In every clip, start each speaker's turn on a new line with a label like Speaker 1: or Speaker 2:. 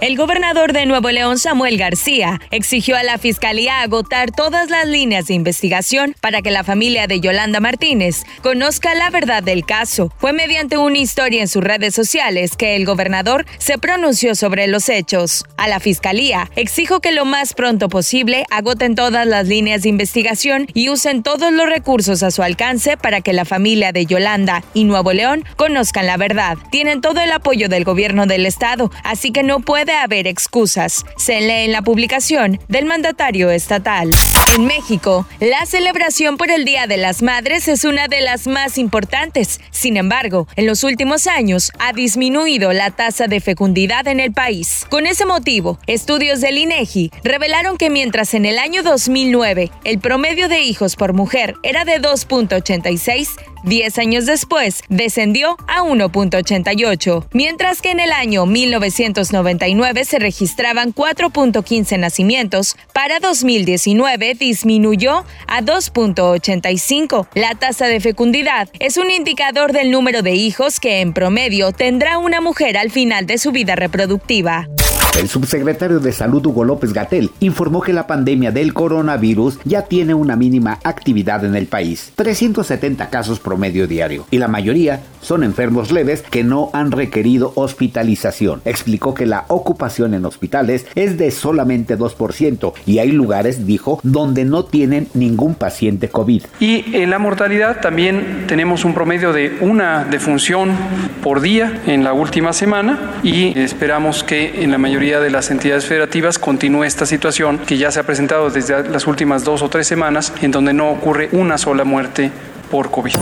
Speaker 1: El gobernador de Nuevo León, Samuel García, exigió a la Fiscalía agotar todas las líneas de investigación para que la familia de Yolanda Martínez conozca la verdad del caso. Fue mediante una historia en sus redes sociales que el gobernador se pronunció sobre los hechos. A la Fiscalía exijo que lo más pronto posible agoten todas las líneas de investigación y usen todos los recursos a su alcance para que la familia de Yolanda y Nuevo León conozcan la verdad. Tienen todo el apoyo del gobierno del estado, así que no puede haber excusas. Se lee en la publicación del mandatario estatal. En México, la celebración por el Día de las Madres es una de las más importantes. Sin embargo, en los últimos años ha disminuido la tasa de fecundidad en el país. Con ese motivo, estudios del INEGI revelaron que mientras en el año 2009 el promedio de hijos por mujer era de 2.86, 10 años después descendió a 1.88, mientras que en el año 1999 se registraban 4.15 nacimientos, para 2019 disminuyó a 2.85. La tasa de fecundidad es un indicador del número de hijos que en promedio tendrá una mujer al final de su vida reproductiva.
Speaker 2: El subsecretario de Salud Hugo López Gatel informó que la pandemia del coronavirus ya tiene una mínima actividad en el país, 370 casos promedio diario, y la mayoría son enfermos leves que no han requerido hospitalización. Explicó que la ocupación en hospitales es de solamente 2% y hay lugares, dijo, donde no tienen ningún paciente COVID.
Speaker 3: Y en la mortalidad también tenemos un promedio de una defunción por día en la última semana y esperamos que en la mayoría de las entidades federativas continúe esta situación que ya se ha presentado desde las últimas dos o tres semanas, en donde no ocurre una sola muerte por COVID.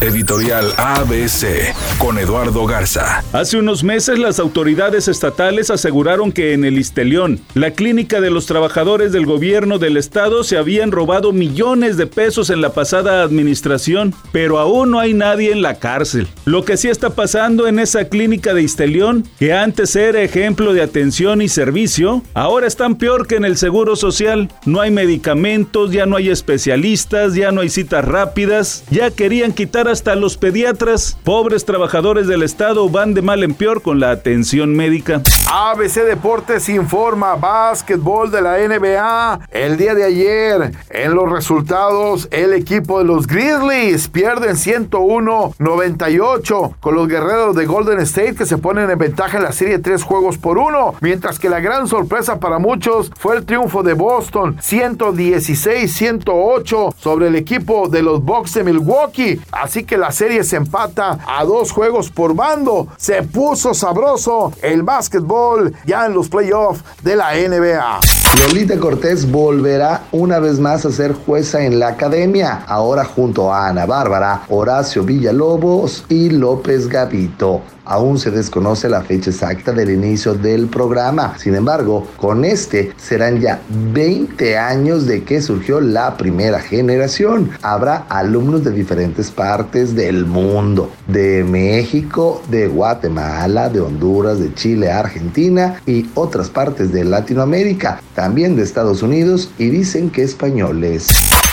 Speaker 4: Editorial ABC con Eduardo Garza.
Speaker 5: Hace unos meses las autoridades estatales aseguraron que en el Istelión, la clínica de los trabajadores del gobierno del estado, se habían robado millones de pesos en la pasada administración, pero aún no hay nadie en la cárcel. Lo que sí está pasando en esa clínica de Istelión, que antes era ejemplo de atención y servicio, ahora están peor que en el Seguro Social. No hay medicamentos, ya no hay especialistas, ya no hay citas rápidas, ya querían quitar hasta los pediatras. Pobres trabajadores del Estado van de mal en peor con la atención médica.
Speaker 6: ABC Deportes informa básquetbol de la NBA. El día de ayer, en los resultados, el equipo de los Grizzlies pierden 101-98 con los guerreros de Golden State que se ponen en ventaja en la serie tres juegos por uno. Mientras que la gran sorpresa para muchos fue el triunfo de Boston 116-108 sobre el equipo de los Bucks de Milwaukee. Así que la serie se empata a dos juegos por bando. Se puso sabroso el básquetbol ya en los playoffs de la NBA.
Speaker 7: Lolita Cortés volverá una vez más a ser jueza en la academia, ahora junto a Ana Bárbara, Horacio Villalobos y López Gavito. Aún se desconoce la fecha exacta del inicio del programa. Sin embargo, con este serán ya 20 años de que surgió la primera generación. Habrá alumnos de diferentes partes del mundo, de México, de Guatemala, de Honduras, de Chile, Argentina y otras partes de Latinoamérica, también de Estados Unidos y dicen que españoles.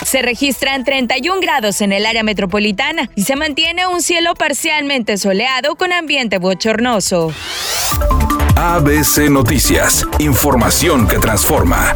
Speaker 1: Se registran 31 grados en el área metropolitana y se mantiene un cielo parcialmente soleado con ambiente bochornoso.
Speaker 4: ABC Noticias, información que transforma.